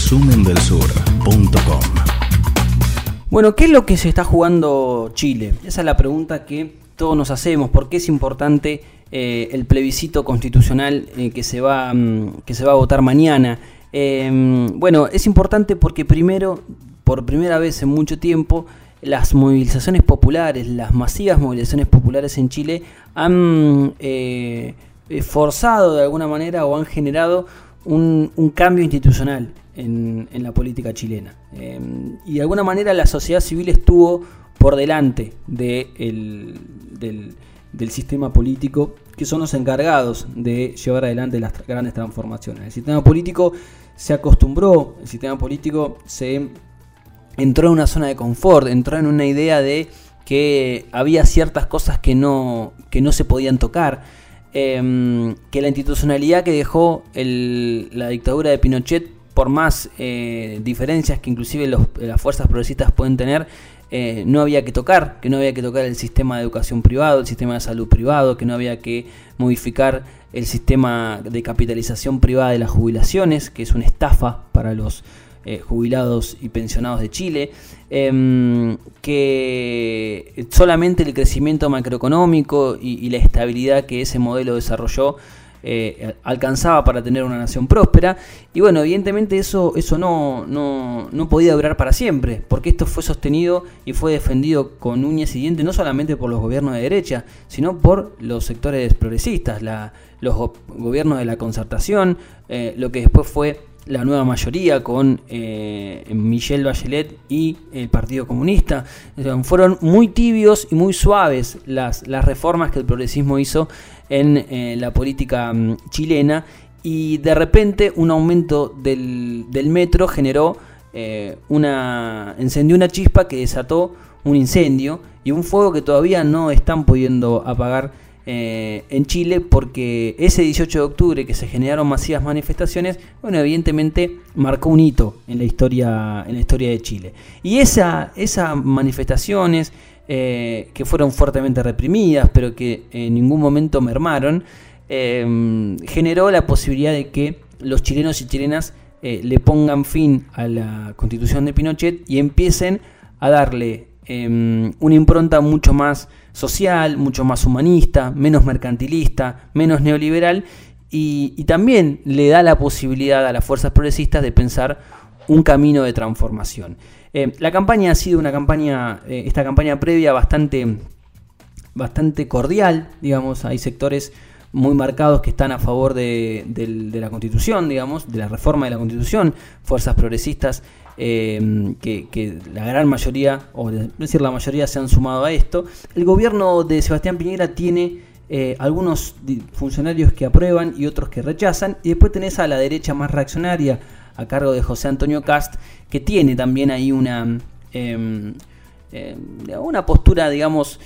resumendelsur.com. Bueno, ¿qué es lo que se está jugando Chile? Esa es la pregunta que todos nos hacemos. ¿Por qué es importante eh, el plebiscito constitucional eh, que, se va, mm, que se va a votar mañana? Eh, bueno, es importante porque primero, por primera vez en mucho tiempo, las movilizaciones populares, las masivas movilizaciones populares en Chile han forzado de alguna manera o han generado un, cambio institucional en, la política chilena. y de alguna manera la sociedad civil estuvo por delante del, del, sistema político, que son los encargados de llevar adelante las grandes transformaciones. El sistema político se acostumbró, el sistema político se entró en una zona de confort, entró en una idea de que había ciertas cosas que no, que no se podían tocar, em, que la institucionalidad que dejó la dictadura de Pinochet, por más eh, diferencias que inclusive las fuerzas progresistas pueden tener, eh, no había que tocar, que no había que tocar el sistema de educación privado, el sistema de salud privado, que no había que modificar el sistema de capitalización privada de las jubilaciones, que es una estafa para los eh, jubilados y pensionados de Chile, em, que solamente el crecimiento macroeconómico y la estabilidad que ese modelo desarrolló eh, alcanzaba para tener una nación próspera. Y bueno, evidentemente eso, eso no, no, podía durar para siempre, porque esto fue sostenido y fue defendido con uñas y dientes no solamente por los gobiernos de derecha, sino por los sectores progresistas, la, los gobiernos de la concertación, eh, lo que después fue la nueva mayoría con eh, Michelle Bachelet y el Partido Comunista. Fueron muy tibios y muy suaves las, las reformas que el progresismo hizo en eh, la política mm, chilena y de repente un aumento del, metro generó eh, una encendió una chispa que desató un incendio y un fuego que todavía no están pudiendo apagar eh, en Chile porque ese 18 de octubre que se generaron masivas manifestaciones, bueno, evidentemente marcó un hito en la historia, en la historia de Chile. Y esa, esas manifestaciones eh, que fueron fuertemente reprimidas, pero que en ningún momento mermaron, eh, generó la posibilidad de que los chilenos y chilenas le pongan fin a la constitución de Pinochet y empiecen a darle una impronta mucho más social, mucho más humanista, menos mercantilista, menos neoliberal y, también le da la posibilidad a las fuerzas progresistas de pensar un camino de transformación. Em, la campaña ha sido una campaña, eh, esta campaña previa bastante, bastante cordial, digamos, hay sectores muy marcados que están a favor de, la constitución, digamos, de la reforma de la constitución, fuerzas progresistas Em, que, la gran mayoría, o decir la mayoría, se han sumado a esto. El gobierno de Sebastián Piñera tiene eh, algunos funcionarios que aprueban y otros que rechazan, y después tenés a la derecha más reaccionaria, a cargo de José Antonio Cast, que tiene también ahí una, em, em, una postura, digamos,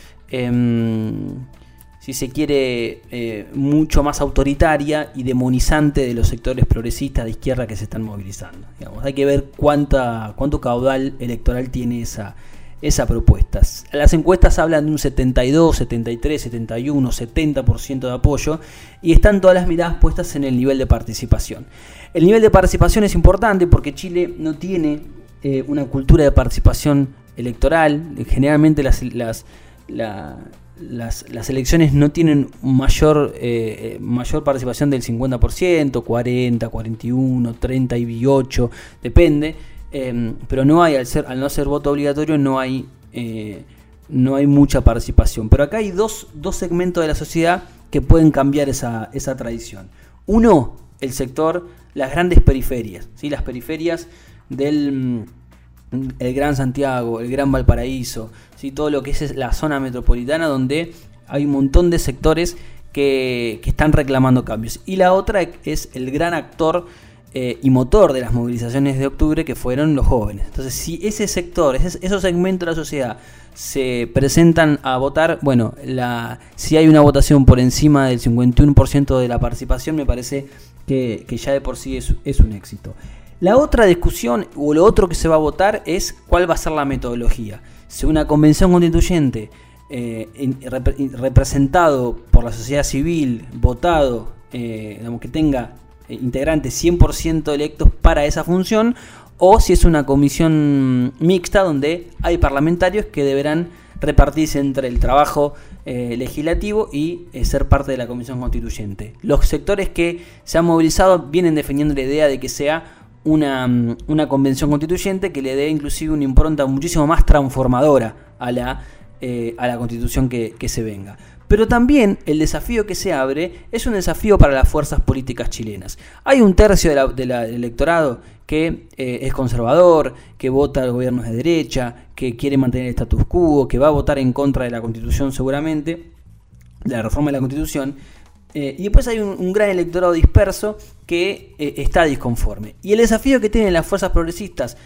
si se quiere, eh, mucho más autoritaria y demonizante de los sectores progresistas de izquierda que se están movilizando. hay que ver cuánta, cuánto caudal electoral tiene esa, esa propuesta. Las encuestas hablan de un 72, 73, 71, 70% de apoyo y están todas las miradas puestas en el nivel de participación. El nivel de participación es importante porque Chile no tiene eh, una cultura de participación electoral. Generalmente las la, las, las, elecciones no tienen mayor, eh, mayor participación del 50%, 40, 41, 38, depende, em, pero no hay, al no ser voto obligatorio, no hay, eh, no hay mucha participación. Pero acá hay dos, dos, segmentos de la sociedad que pueden cambiar esa, esa tradición. Uno, el sector, las grandes periferias, ¿sí? las periferias del el Gran Santiago, el Gran Valparaíso, ¿sí? todo lo que es la zona metropolitana donde hay un montón de sectores que, están reclamando cambios. Y la otra es el gran actor eh, y motor de las movilizaciones de octubre que fueron los jóvenes. Entonces, si ese sector, esos segmentos de la sociedad se presentan a votar, bueno, la, si hay una votación por encima del 51% de la participación, me parece que, ya de por sí es un éxito. La otra discusión o lo otro que se va a votar es cuál va a ser la metodología. Si una convención constituyente eh, representado por la sociedad civil, votado, eh, que tenga eh, integrantes 100% electos para esa función, o si es una comisión mixta donde hay parlamentarios que deberán repartirse entre el trabajo legislativo y ser parte de la comisión constituyente. Los sectores que se han movilizado vienen defendiendo la idea de que sea una, mm, una convención constituyente que le dé inclusive una impronta muchísimo más transformadora a la, eh, a la constitución que, que se venga. Pero también el desafío que se abre es un desafío para las fuerzas políticas chilenas. Hay un tercio del electorado que eh, es conservador, que vota al gobierno de derecha, que quiere mantener el status quo, que va a votar en contra de la constitución seguramente, de la reforma de la constitución. Eh, y después hay un, gran electorado disperso que eh, está disconforme. Y el desafío que tienen las fuerzas progresistas,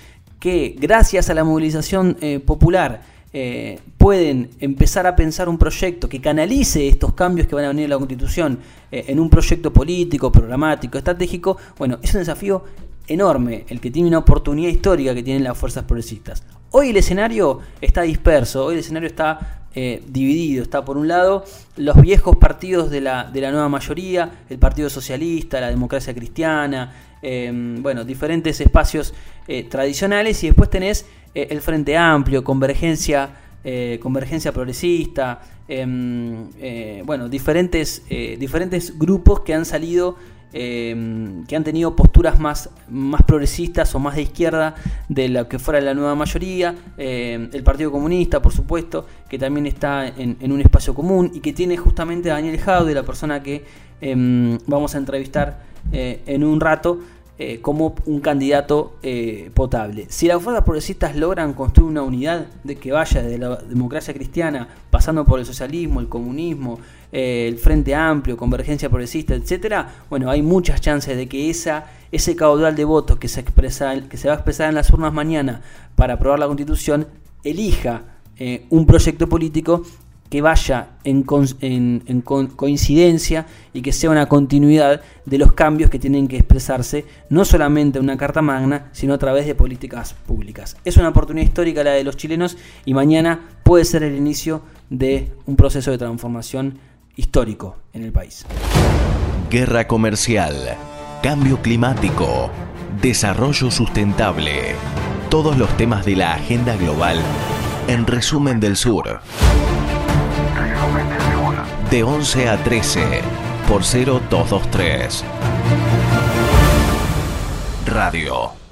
que gracias a la movilización popular, pueden empezar a pensar un proyecto que canalice estos cambios que van a venir en la Constitución en un proyecto político, programático, estratégico, bueno, es un desafío enorme el que tiene una oportunidad histórica que tienen las fuerzas progresistas. Hoy el escenario está disperso, hoy el escenario está eh, dividido. Está por un lado los viejos partidos de la, de la nueva mayoría, el Partido Socialista, la democracia cristiana, em, bueno, diferentes espacios eh, tradicionales y después tenés eh, el Frente Amplio, Convergencia, Convergencia Progresista, em, bueno, diferentes, diferentes grupos que han salido Em, que han tenido posturas más, más progresistas o más de izquierda de lo que fuera la nueva mayoría, em, el Partido Comunista, por supuesto, que también está en, un espacio común y que tiene justamente a Daniel de la persona que em, vamos a entrevistar eh, en un rato, eh, como un candidato eh, potable. Si las fuerzas progresistas logran construir una unidad de que vaya desde la democracia cristiana, pasando por el socialismo, el comunismo, eh, el Frente Amplio, Convergencia Progresista, etcétera, bueno, hay muchas chances de que esa, ese caudal de votos que se, expresa, que se va a expresar en las urnas mañana para aprobar la Constitución elija un proyecto político que vaya en, coincidencia y que sea una continuidad de los cambios que tienen que expresarse no solamente en una Carta Magna, sino a través de políticas públicas. Es una oportunidad histórica la de los chilenos y mañana puede ser el inicio de un proceso de transformación histórico en el país. Guerra comercial, cambio climático, desarrollo sustentable, todos los temas de la agenda global en resumen del sur de 11 a 13 por 0223. Radio